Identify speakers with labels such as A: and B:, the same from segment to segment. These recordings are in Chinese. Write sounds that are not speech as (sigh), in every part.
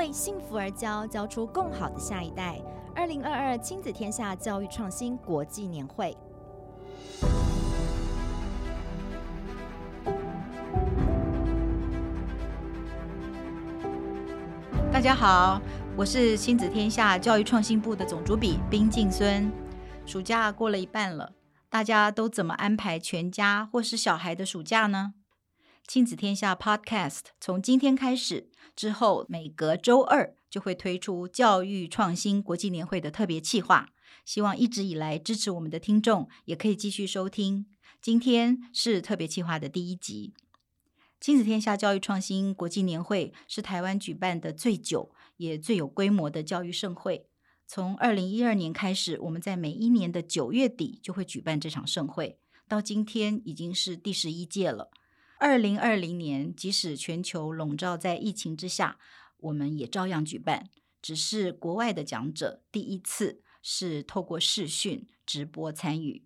A: 为幸福而教，教出更好的下一代。二零二二亲子天下教育创新国际年会。
B: 大家好，我是亲子天下教育创新部的总主笔冰静孙。暑假过了一半了，大家都怎么安排全家或是小孩的暑假呢？亲子天下 Podcast 从今天开始之后，每隔周二就会推出教育创新国际年会的特别企划。希望一直以来支持我们的听众也可以继续收听。今天是特别企划的第一集。亲子天下教育创新国际年会是台湾举办的最久也最有规模的教育盛会。从二零一二年开始，我们在每一年的九月底就会举办这场盛会，到今天已经是第十一届了。二零二零年，即使全球笼罩在疫情之下，我们也照样举办，只是国外的讲者第一次是透过视讯直播参与。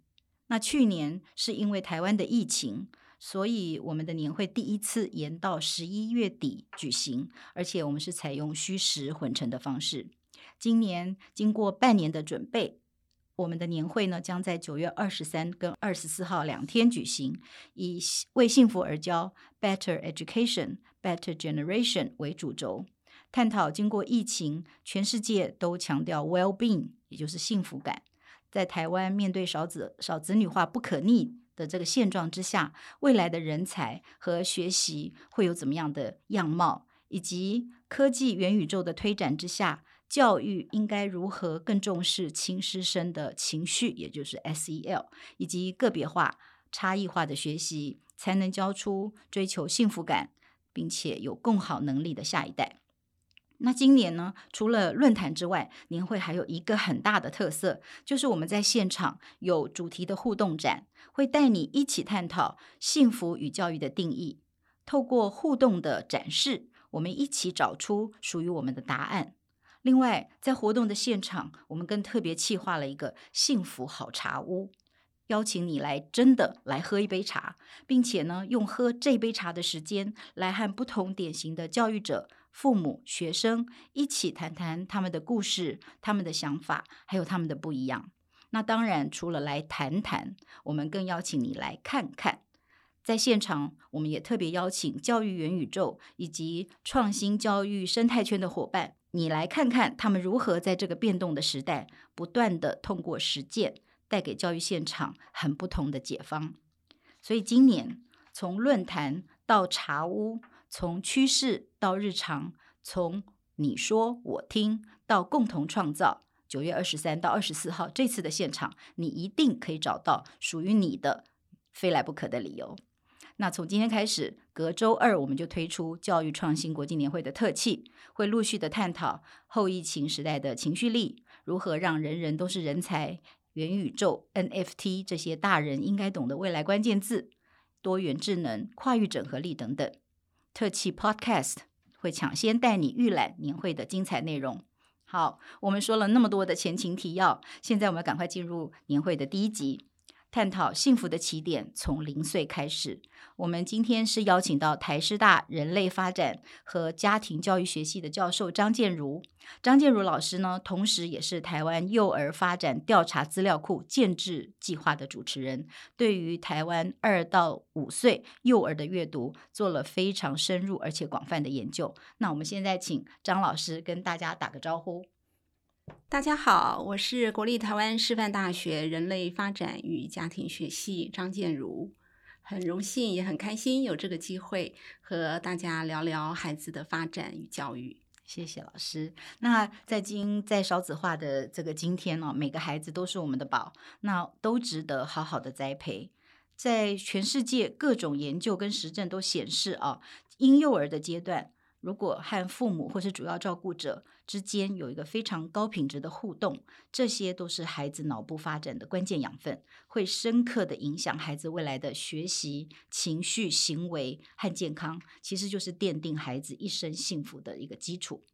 B: 那去年是因为台湾的疫情。所以，我们的年会第一次延到十一月底举行，而且我们是采用虚实混成的方式。今年经过半年的准备，我们的年会呢将在九月二十三跟二十四号两天举行，以“为幸福而教 ”（Better Education, Better Generation） 为主轴，探讨经过疫情，全世界都强调 well-being，也就是幸福感，在台湾面对少子少子女化不可逆的这个现状之下，未来的人才和学习会有怎么样的样貌？以及科技元宇宙的推展之下，教育应该如何更重视轻师生的情绪，也就是 SEL，以及个别化、差异化的学习，才能教出追求幸福感，并且有更好能力的下一代。那今年呢，除了论坛之外，年会还有一个很大的特色，就是我们在现场有主题的互动展，会带你一起探讨幸福与教育的定义。透过互动的展示，我们一起找出属于我们的答案。另外，在活动的现场，我们更特别企划了一个幸福好茶屋，邀请你来真的来喝一杯茶，并且呢，用喝这杯茶的时间来和不同典型的教育者。父母、学生一起谈谈他们的故事、他们的想法，还有他们的不一样。那当然，除了来谈谈，我们更邀请你来看看。在现场，我们也特别邀请教育元宇宙以及创新教育生态圈的伙伴，你来看看他们如何在这个变动的时代，不断地通过实践，带给教育现场很不同的解方。所以今年从论坛到茶屋。从趋势到日常，从你说我听到共同创造。九月二十三到二十四号这次的现场，你一定可以找到属于你的非来不可的理由。那从今天开始，隔周二我们就推出教育创新国际年会的特辑，会陆续的探讨后疫情时代的情绪力，如何让人人都是人才，元宇宙、NFT 这些大人应该懂的未来关键字，多元智能、跨域整合力等等。特辑 Podcast 会抢先带你预览年会的精彩内容。好，我们说了那么多的前情提要，现在我们赶快进入年会的第一集。探讨幸福的起点从零岁开始。我们今天是邀请到台师大人类发展和家庭教育学系的教授张建如。张建如老师呢，同时也是台湾幼儿发展调查资料库建置计划的主持人，对于台湾二到五岁幼儿的阅读做了非常深入而且广泛的研究。那我们现在请张老师跟大家打个招呼。
C: 大家好，我是国立台湾师范大学人类发展与家庭学系张建如，很荣幸也很开心有这个机会和大家聊聊孩子的发展与教育。
B: 谢谢老师。那在今在少子化的这个今天呢，每个孩子都是我们的宝，那都值得好好的栽培。在全世界各种研究跟实证都显示啊，婴幼儿的阶段。如果和父母或是主要照顾者之间有一个非常高品质的互动，这些都是孩子脑部发展的关键养分，会深刻的影响孩子未来的学习、情绪、行为和健康，其实就是奠定孩子一生幸福的一个基础。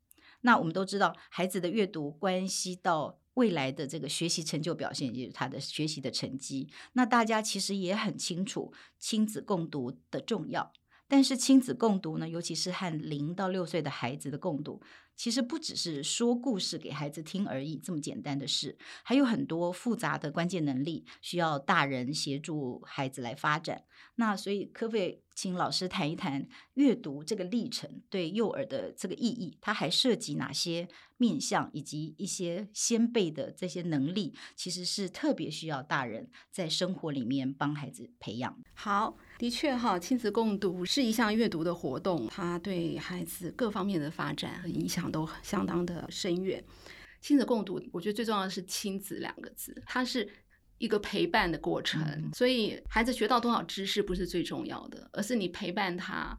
B: 那我们都知道，孩子的阅读关系到未来的这个学习成就表现，也就是他的学习的成绩。那大家其实也很清楚亲子共读的重要。但是亲子共读呢，尤其是和零到六岁的孩子的共读，其实不只是说故事给孩子听而已，这么简单的事，还有很多复杂的关键能力需要大人协助孩子来发展。那所以，可不可以请老师谈一谈阅读这个历程对幼儿的这个意义？它还涉及哪些面向，以及一些先辈的这些能力，其实是特别需要大人在生活里面帮孩子培养。
C: 好，的确哈，亲子共读是一项阅读的活动，它对孩子各方面的发展和影响都相当的深远。亲子共读，我觉得最重要的是“亲子”两个字，它是一个陪伴的过程。嗯、所以，孩子学到多少知识不是最重要的，而是你陪伴他，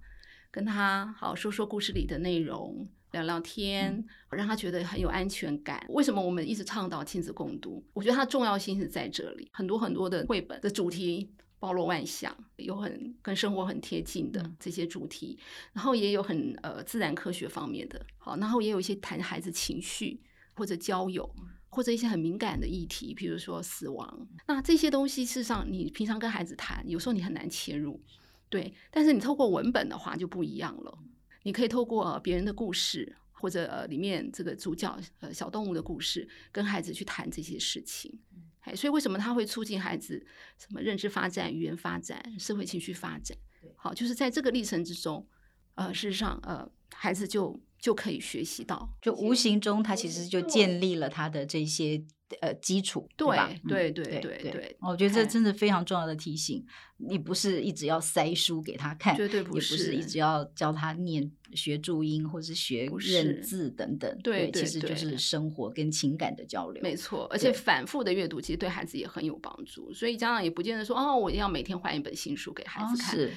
C: 跟他好说说故事里的内容。聊聊天，嗯，让他觉得很有安全感。为什么我们一直倡导亲子共读？我觉得它重要性是在这里。很多很多的绘本的主题包罗万象，有很跟生活很贴近的这些主题，嗯，然后也有很呃自然科学方面的，好，然后也有一些谈孩子情绪或者交友或者一些很敏感的议题，比如说死亡。那这些东西事实上你平常跟孩子谈，有时候你很难切入，对。但是你透过文本的话就不一样了。你可以透过别人的故事，或者呃里面这个主角呃小动物的故事，跟孩子去谈这些事情。哎，所以为什么它会促进孩子什么认知发展、语言发展、社会情绪发展？好，就是在这个历程之中，呃，事实上呃孩子就就可以学习到，
B: 就无形中他其实就建立了他的这些。呃，基础对吧？
C: 对对对对对，
B: 我觉得这真的非常重要的提醒。你不是一直要塞书给他看，
C: 绝对不
B: 是，也不是一直要教他念学注音或是学认字等等。对，其实就是生活跟情感的交流。
C: 没错，而且反复的阅读其实对孩子也很有帮助。所以家长也不见得说哦，我要每天换一本新书给孩子看。哦，是。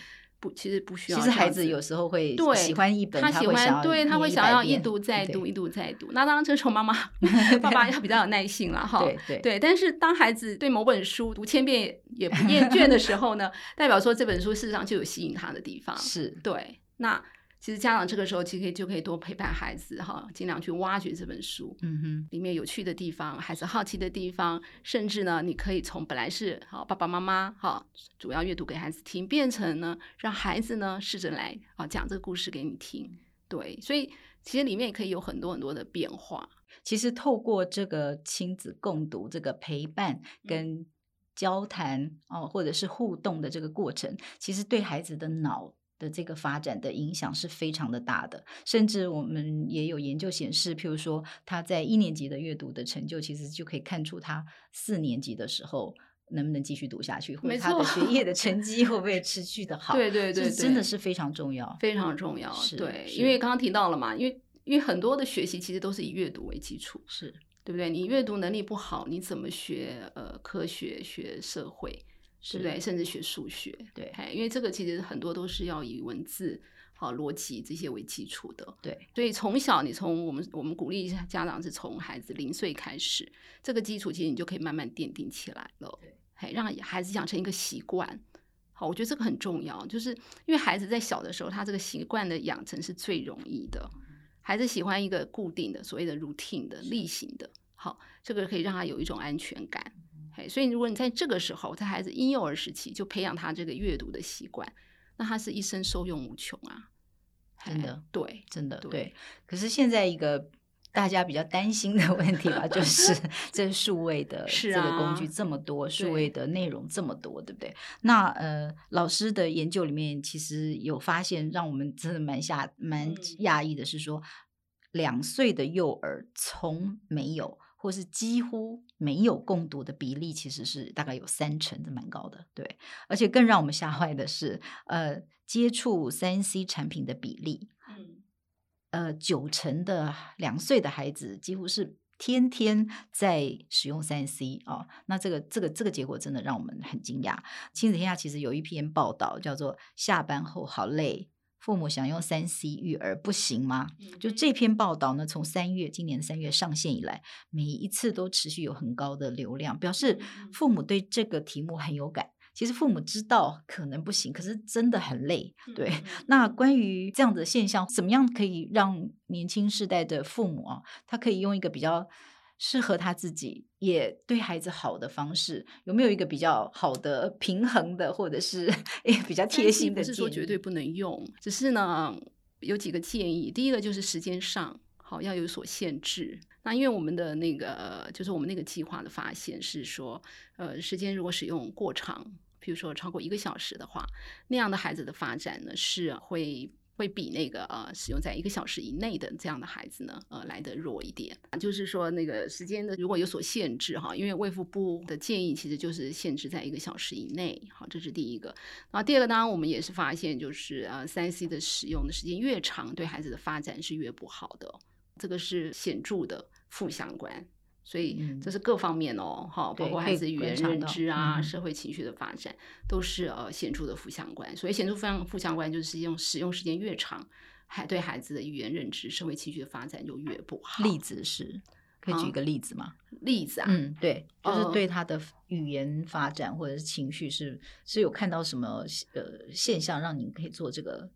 C: 不，其实不需要。
B: 其实孩子有时候会喜欢一本，他喜欢，
C: 对，他会想要一读再读，一读再读。那当然，这时候妈妈、(laughs) 爸爸要比较有耐心了哈。对对对。但是当孩子对某本书读千遍也不厌倦的时候呢，(laughs) 代表说这本书事实上就有吸引他的地方。是对。那。其实家长这个时候其实可以就可以多陪伴孩子哈，尽量去挖掘这本书，嗯哼，里面有趣的地方，孩子好奇的地方，甚至呢，你可以从本来是好爸爸妈妈哈主要阅读给孩子听，变成呢让孩子呢试着来啊讲这个故事给你听，对，所以其实里面也可以有很多很多的变化。
B: 其实透过这个亲子共读这个陪伴跟交谈哦、嗯，或者是互动的这个过程，其实对孩子的脑。的这个发展的影响是非常的大的，甚至我们也有研究显示，譬如说他在一年级的阅读的成就，其实就可以看出他四年级的时候能不能继续读下去，或者他的学业的成绩会不会 (laughs) 持续的好。对对对，真的是非常重要，
C: 非常重要。对，因为刚刚提到了嘛，因为因为很多的学习其实都是以阅读为基础，是对不对？你阅读能力不好，你怎么学呃科学学社会？对不对？甚至学数学，对，因为这个其实很多都是要以文字、好逻辑这些为基础的。对，所以从小你从我们我们鼓励家长是从孩子零岁开始，这个基础其实你就可以慢慢奠定起来了。对，让孩子养成一个习惯。好，我觉得这个很重要，就是因为孩子在小的时候，他这个习惯的养成是最容易的。孩子喜欢一个固定的所谓的 routine 的例行的，好，这个可以让他有一种安全感。所以，如果你在这个时候，在孩子婴幼儿时期就培养他这个阅读的习惯，那他是一生受用无穷啊！
B: 真的，
C: 对，
B: 真的对，对。可是现在一个大家比较担心的问题吧，就 (laughs) 是这数位的这个工具这么多，数位的内容这么多，对不对？那呃，老师的研究里面其实有发现，让我们真的蛮吓蛮讶异的是说，两岁的幼儿从没有。或是几乎没有共读的比例，其实是大概有三成，这蛮高的。对，而且更让我们吓坏的是，呃，接触三 C 产品的比例，嗯，呃，九成的两岁的孩子几乎是天天在使用三 C 哦。那这个这个这个结果真的让我们很惊讶。亲子天下其实有一篇报道叫做《下班后好累》。父母想用三 C 育儿不行吗？就这篇报道呢，从三月今年三月上线以来，每一次都持续有很高的流量，表示父母对这个题目很有感。其实父母知道可能不行，可是真的很累。对，那关于这样的现象，怎么样可以让年轻世代的父母啊，他可以用一个比较适合他自己也对孩子好的方式，有没有一个比较好的平衡的，或者是 (laughs) 诶比较贴心的？
C: 不是说绝对不能用，只是呢有几个建议。第一个就是时间上，好要有所限制。那因为我们的那个就是我们那个计划的发现是说，呃，时间如果使用过长，比如说超过一个小时的话，那样的孩子的发展呢是会。会比那个呃使用在一个小时以内的这样的孩子呢，呃来的弱一点。就是说那个时间的如果有所限制哈，因为卫福部的建议其实就是限制在一个小时以内。好，这是第一个。然后第二个当然我们也是发现，就是呃三 C 的使用的时间越长，对孩子的发展是越不好的，这个是显著的负相关。所以这是各方面哦，哈、嗯，包括孩子语言认知啊、社会情绪的发展，都是呃显著的负相关。所以显著非常负相关，就是用使用时间越长，还对孩子的语言认知、社会情绪的发展就越不好。
B: 例子是，可以举一个例子吗？啊、
C: 例子啊，
B: 嗯，对，就是对他的语言发展或者是情绪是、呃、是有看到什么呃现象，让您可以做这个。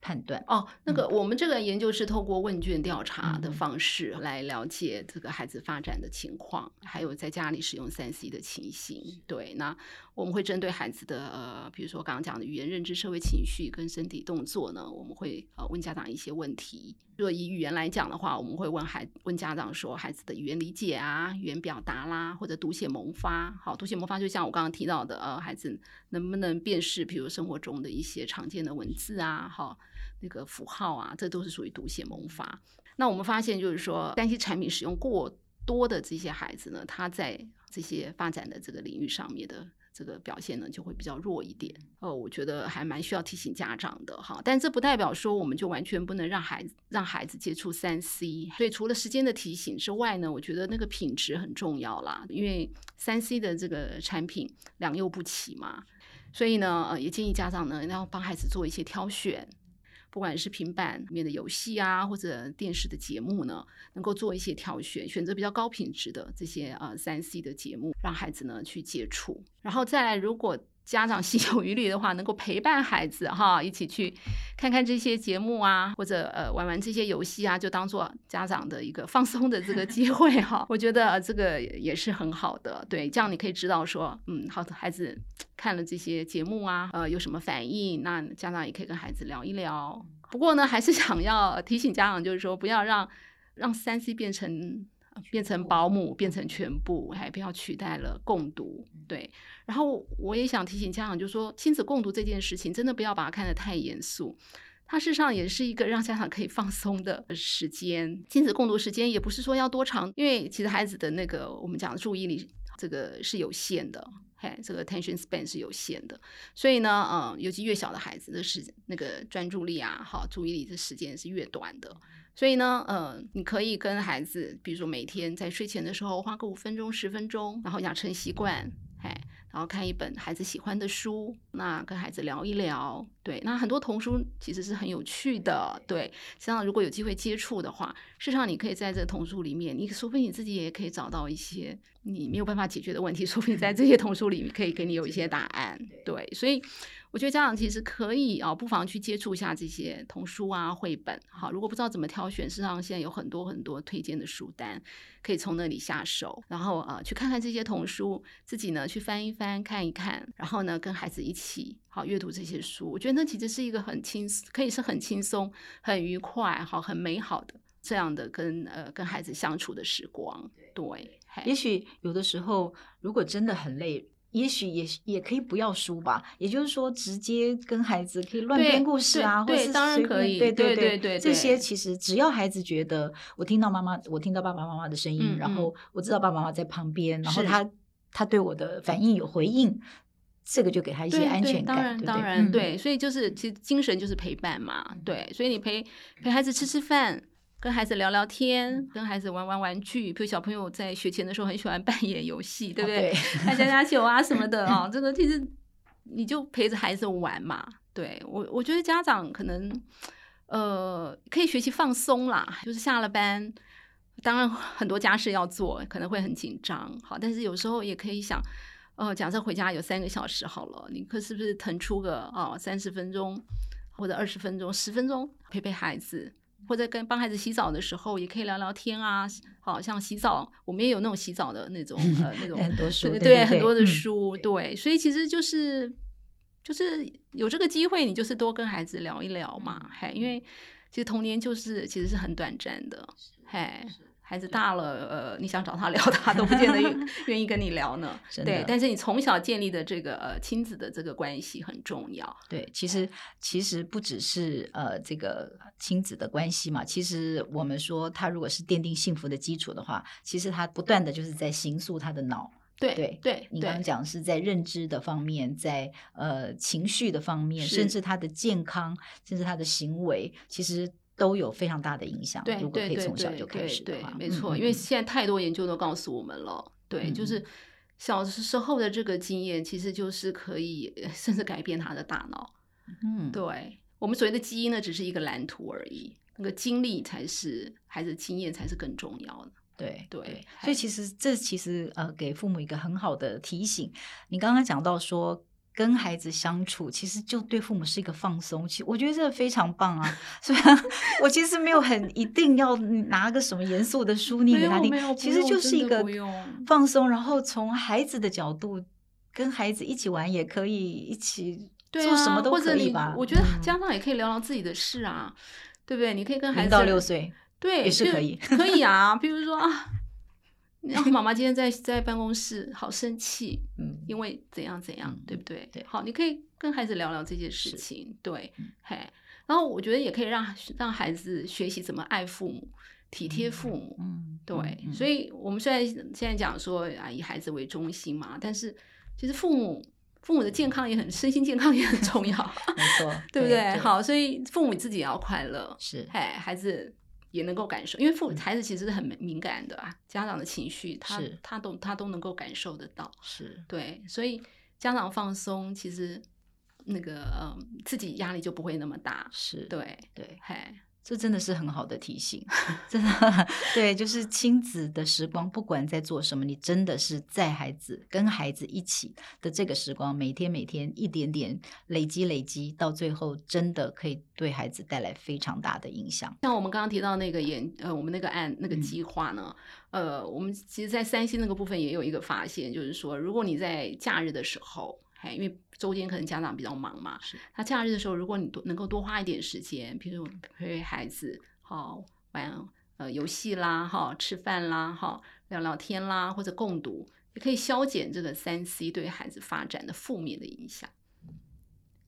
B: 判断
C: 哦，那个我们这个研究是透过问卷调查的方式来了解这个孩子发展的情况，嗯、还有在家里使用三 C 的情形。对，那我们会针对孩子的呃，比如说刚刚讲的语言认知、社会情绪跟身体动作呢，我们会呃问家长一些问题。如果以语言来讲的话，我们会问孩问家长说，孩子的语言理解啊、语言表达啦，或者读写萌发。好，读写萌发就像我刚刚提到的，呃，孩子能不能辨识，比如生活中的一些常见的文字啊，好。那个符号啊，这都是属于读写萌发。那我们发现，就是说，三 C 产品使用过多的这些孩子呢，他在这些发展的这个领域上面的这个表现呢，就会比较弱一点。呃，我觉得还蛮需要提醒家长的哈。但这不代表说我们就完全不能让孩子让孩子接触三 C。所以除了时间的提醒之外呢，我觉得那个品质很重要啦。因为三 C 的这个产品良莠不齐嘛，所以呢，呃，也建议家长呢要帮孩子做一些挑选。不管是平板里面的游戏啊，或者电视的节目呢，能够做一些挑选，选择比较高品质的这些呃三 C 的节目，让孩子呢去接触。然后再来，如果家长心有余力的话，能够陪伴孩子哈，一起去看看这些节目啊，或者呃玩玩这些游戏啊，就当做家长的一个放松的这个机会哈。(laughs) 我觉得这个也是很好的，对，这样你可以知道说，嗯，好的，孩子。看了这些节目啊，呃，有什么反应？那家长也可以跟孩子聊一聊。不过呢，还是想要提醒家长，就是说不要让让三 C 变成变成保姆，变成全部，还不要取代了共读。对。然后我也想提醒家长，就说亲子共读这件事情，真的不要把它看得太严肃。它事实上也是一个让家长可以放松的时间。亲子共读时间也不是说要多长，因为其实孩子的那个我们讲的注意力这个是有限的。嘿，这个 attention span 是有限的，所以呢，嗯，尤其越小的孩子的时那个专注力啊，好，注意力的时间是越短的。所以呢，呃，你可以跟孩子，比如说每天在睡前的时候花个五分钟、十分钟，然后养成习惯，嘿。然后看一本孩子喜欢的书，那跟孩子聊一聊，对，那很多童书其实是很有趣的，对，像如果有机会接触的话，事实上你可以在这个童书里面，你说不定你自己也可以找到一些你没有办法解决的问题，说不定在这些童书里面可以给你有一些答案，对，所以。我觉得家长其实可以啊，不妨去接触一下这些童书啊、绘本。好，如果不知道怎么挑选，事实上现在有很多很多推荐的书单，可以从那里下手。然后啊，去看看这些童书，自己呢去翻一翻、看一看，然后呢跟孩子一起好阅读这些书。我觉得那其实是一个很轻，可以是很轻松、很愉快、好、很美好的这样的跟呃跟孩子相处的时光。对，
B: 也许有的时候如果真的很累。也许也也可以不要书吧，也就是说，直接跟孩子可以乱编故事啊，或者是
C: 当然可以，
B: 对对对
C: 对，
B: 这些其实只要孩子觉得我听到妈妈，我听到爸爸妈妈的声音，然后我知道爸爸妈妈在旁边，然后他他对我的反应有回应，这个就给他一些安全感。当然
C: 当然对，所以就是其实精神就是陪伴嘛，对，所以你陪陪孩子吃吃饭。跟孩子聊聊天，跟孩子玩玩玩具，比如小朋友在学前的时候很喜欢扮演游戏，对不对？扮家家酒啊什么的 (laughs) 啊、哦，这个其实你就陪着孩子玩嘛。对我，我觉得家长可能呃可以学习放松啦，就是下了班，当然很多家事要做，可能会很紧张，好，但是有时候也可以想，呃，假设回家有三个小时好了，你可是不是腾出个哦三十分钟或者二十分钟、十分钟陪陪孩子？或者跟帮孩子洗澡的时候，也可以聊聊天啊。好像洗澡，我们也有那种洗澡的那种呃那种 (laughs)
B: 很多书，
C: 对对，很多的书，对。所以其实就是就是有这个机会，你就是多跟孩子聊一聊嘛。嘿，因为其实童年就是其实是很短暂的，嘿。孩子大了，呃，你想找他 (laughs) 聊，他都不见得愿意跟你聊呢。(laughs) 对，但是你从小建立的这个呃亲子的这个关系很重要。
B: 对，其实其实不只是呃这个亲子的关系嘛，其实我们说他如果是奠定幸福的基础的话，其实他不断的就是在形塑他的脑。
C: 对对，对
B: 你刚刚讲是在认知的方面，在呃情绪的方面，甚至他的健康，甚至他的行为，其实。都有非常大的影响。
C: 对，
B: 如果可以从小就开始的话，
C: 对，没错，因为现在太多研究都告诉我们了，嗯、对，就是小时候的这个经验，其实就是可以 (laughs) 甚至改变他的大脑。嗯，对，我们所谓的基因呢，只是一个蓝图而已，那个经历才是孩子经验才是更重要的。
B: 对对，对，所以其实这其实呃，给父母一个很好的提醒。你刚刚讲到说。跟孩子相处，其实就对父母是一个放松。其实我觉得这个非常棒啊！虽然我其实没有很一定要拿个什么严肃的书念给他听，其实就是一个放松。然后从孩子的角度，跟孩子一起玩也可以，一起做什么都可以吧。
C: 我觉得家长也可以聊聊自己的事啊，对不对？你可以跟孩子
B: 到六岁，
C: 对，
B: 也是可以，
C: 可以啊。比如说啊。然后妈妈今天在在办公室好生气，嗯，因为怎样怎样，嗯、对不对？对，好，你可以跟孩子聊聊这件事情，对，嘿。然后我觉得也可以让让孩子学习怎么爱父母、体贴父母，嗯，对。嗯、所以我们虽然现在讲说啊，以孩子为中心嘛，但是其实父母父母的健康也很，身心健康也很重要，
B: 没错，(laughs)
C: 对不对？对，好，所以父母自己也要快乐，
B: 是，
C: 嘿，孩子。也能够感受，因为父孩子其实是很敏感的啊，家长的情绪，他他都他都能够感受得到，
B: 是。对，
C: 所以家长放松，其实那个嗯自己压力就不会那么大，
B: 是
C: 对
B: 对，
C: 嘿。
B: 这真的是很好的提醒，(laughs) 真的对，就是亲子的时光，不管在做什么，你真的是在孩子跟孩子一起的这个时光，每天每天一点点累积累积，到最后真的可以对孩子带来非常大的影响。
C: 像我们刚刚提到那个研呃，我们那个案那个计划呢，嗯、呃，我们其实，在三星那个部分也有一个发现，就是说，如果你在假日的时候。嘿，因为周间可能家长比较忙嘛，是他假日的时候，如果你多能够多花一点时间，比如陪孩子，好玩呃游戏啦，哈吃饭啦，哈聊聊天啦，或者共读，也可以消减这个三 C 对孩子发展的负面的影响。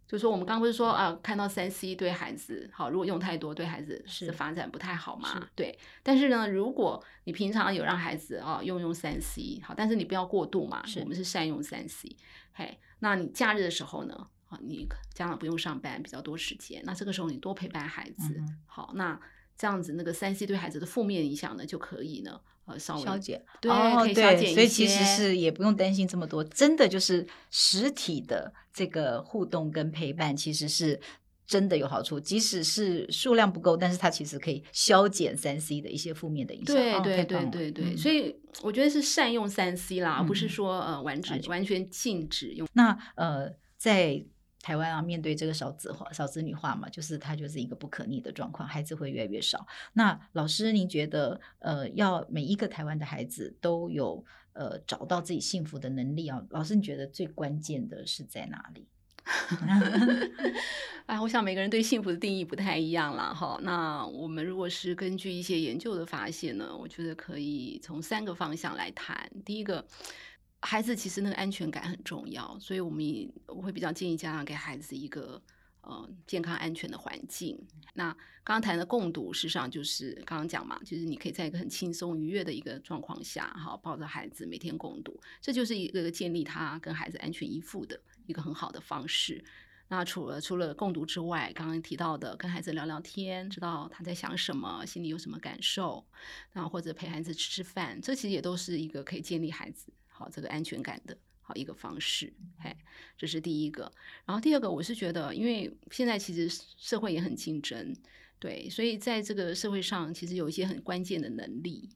C: 就是说，我们刚刚不是说啊，看到三 C 对孩子好，如果用太多，对孩子的发展不太好嘛？对。但是呢，如果你平常有让孩子啊用用三 C，好，但是你不要过度嘛。是我们是善用三 C，嘿。那你假日的时候呢？啊，你家长不用上班，比较多时间。那这个时候你多陪伴孩子，嗯、好，那这样子那个三 C 对孩子的负面影响呢，就可以呢，呃，稍微
B: 消减。
C: 对，可以消减一些。
B: 所以其实是也不用担心这么多，真的就是实体的这个互动跟陪伴，其实是。真的有好处，即使是数量不够，但是它其实可以消减三 C 的一些负面的影响。
C: 对对对对对，所以我觉得是善用三 C 啦，而不是说呃完全完全禁止用。
B: 那呃，在台湾啊，面对这个少子化、少子女化嘛，就是它就是一个不可逆的状况，孩子会越来越少。那老师，您觉得呃，要每一个台湾的孩子都有呃找到自己幸福的能力啊？老师，你觉得最关键的是在哪
C: 里？(laughs) 我想每个人对幸福的定义不太一样了哈。那我们如果是根据一些研究的发现呢，我觉得可以从三个方向来谈。第一个，孩子其实那个安全感很重要，所以我们我会比较建议家长给孩子一个呃健康安全的环境。那刚刚谈的共读，事实上就是刚刚讲嘛，就是你可以在一个很轻松愉悦的一个状况下，哈，抱着孩子每天共读，这就是一个建立他跟孩子安全依附的。一个很好的方式。那除了除了共读之外，刚刚提到的跟孩子聊聊天，知道他在想什么，心里有什么感受，那或者陪孩子吃吃饭，这其实也都是一个可以建立孩子好这个安全感的好一个方式。嘿，这是第一个。然后第二个，我是觉得，因为现在其实社会也很竞争，对，所以在这个社会上，其实有一些很关键的能力，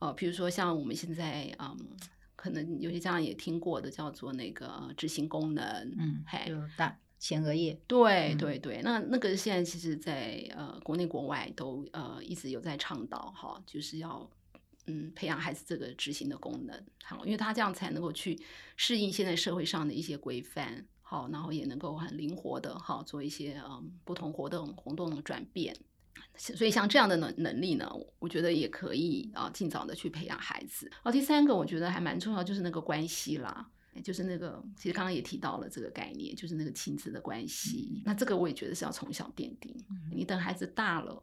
C: 呃，比如说像我们现在，嗯。可能有些家长也听过的，叫做那个执行功能，
B: 嗯，嘿有大前额叶，
C: 对对对，那那个现在其实在，在呃国内国外都呃一直有在倡导哈，就是要嗯培养孩子这个执行的功能，好，因为他这样才能够去适应现在社会上的一些规范，好，然后也能够很灵活的哈做一些嗯不同活动活动的转变。所以像这样的能能力呢，我觉得也可以啊，尽早的去培养孩子。然后第三个，我觉得还蛮重要，就是那个关系啦，就是那个其实刚刚也提到了这个概念，就是那个亲子的关系。嗯、那这个我也觉得是要从小奠定。嗯、你等孩子大了，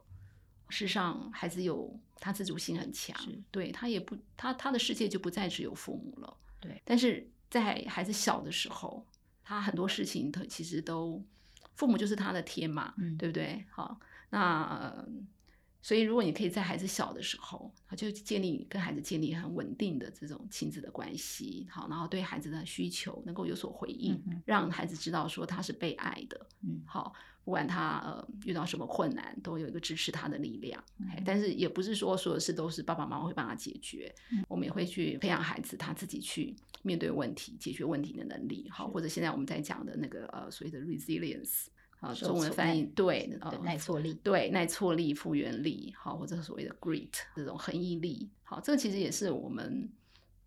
C: 事实上孩子有他自主性很强，是对他也不他他的世界就不再只有父母了。对，但是在孩子小的时候，他很多事情他其实都父母就是他的天嘛，嗯、对不对？好。那所以，如果你可以在孩子小的时候，他就建立跟孩子建立很稳定的这种亲子的关系，好，然后对孩子的需求能够有所回应，嗯、让孩子知道说他是被爱的，嗯，好，不管他呃遇到什么困难，都有一个支持他的力量。嗯、但是也不是说所有事都是爸爸妈妈会帮他解决，嗯、我们也会去培养孩子他自己去面对问题、解决问题的能力，好，或者现在我们在讲的那个呃所谓的 resilience。啊，中文翻译对，
B: 对耐挫力，
C: 对耐挫力、复原力，好，或者所谓的 grit 这种恒毅力，好，这个其实也是我们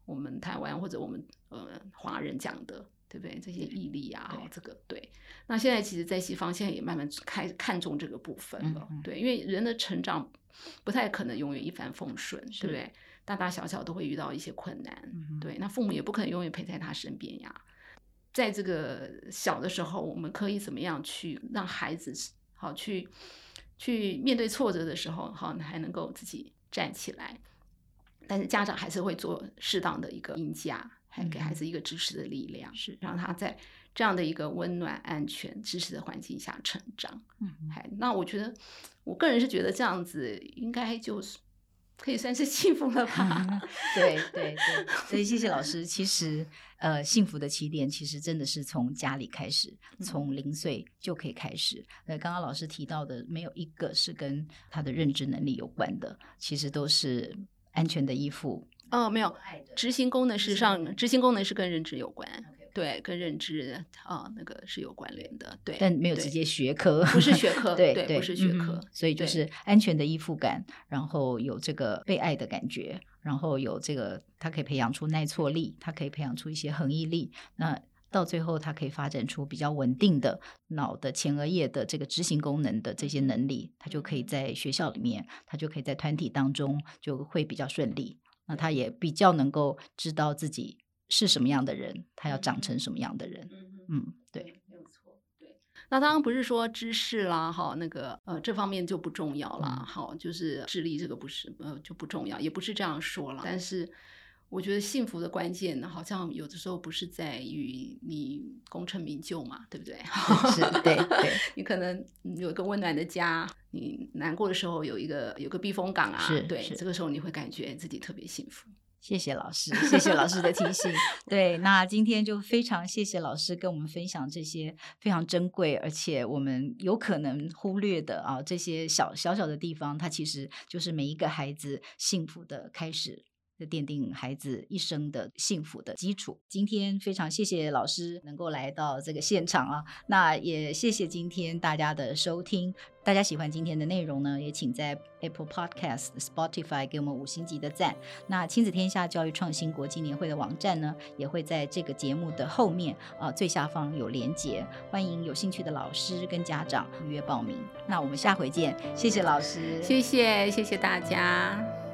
C: 我们台湾或者我们呃华人讲的，对不对？这些毅力啊，对这个对。那现在其实，在西方现在也慢慢开看重这个部分了，嗯嗯对，因为人的成长不太可能永远一帆风顺，是对不对？大大小小都会遇到一些困难，嗯、对，那父母也不可能永远陪在他身边呀。在这个小的时候，我们可以怎么样去让孩子好去去面对挫折的时候，好还能够自己站起来？但是家长还是会做适当的一个鹰架，还给孩子一个支持的力量，是让他在这样的一个温暖、安全、支持的环境下成长。嗯，还那我觉得，我个人是觉得这样子应该就是。可以算是幸福了吧？(laughs)
B: 嗯、对对对，所以谢谢老师。其实，呃，幸福的起点其实真的是从家里开始，从零岁就可以开始。呃，刚刚老师提到的，没有一个是跟他的认知能力有关的，其实都是安全的依附。
C: 哦，没有，执行功能事实上，执行功能是跟认知有关。对，跟认知啊、呃、那个是有关联的，对，
B: 但没有直接学科，
C: 不是学科，
B: 对
C: 对，不是学科，
B: 嗯、所以就是安全的依附感，然后有这个被爱的感觉，然后有这个，它可以培养出耐挫力，它可以培养出一些恒毅力，那到最后它可以发展出比较稳定的脑的前额叶的这个执行功能的这些能力，它就可以在学校里面，它就可以在团体当中就会比较顺利，那他也比较能够知道自己。是什么样的人，他要长成什么样的人？嗯，嗯对，没有错。
C: 对，那当然不是说知识啦，哈，那个呃，这方面就不重要啦。好、嗯，就是智力这个不是呃就不重要，也不是这样说了。但是我觉得幸福的关键，好像有的时候不是在于你功成名就嘛，对不对？
B: 是，对对。(laughs)
C: 你可能有一个温暖的家，你难过的时候有一个有个避风港啊，
B: 对，
C: 这个时候你会感觉自己特别幸福。
B: 谢谢老师，谢谢老师的提醒。(laughs) 对，那今天就非常谢谢老师跟我们分享这些非常珍贵，而且我们有可能忽略的啊，这些小小小的地方，它其实就是每一个孩子幸福的开始。奠定孩子一生的幸福的基础。今天非常谢谢老师能够来到这个现场啊，那也谢谢今天大家的收听。大家喜欢今天的内容呢，也请在 Apple Podcast、Spotify 给我们五星级的赞。那亲子天下教育创新国际年会的网站呢，也会在这个节目的后面啊最下方有连结，欢迎有兴趣的老师跟家长预约报名。那我们下回见，谢谢老师，
C: 谢谢谢谢大家。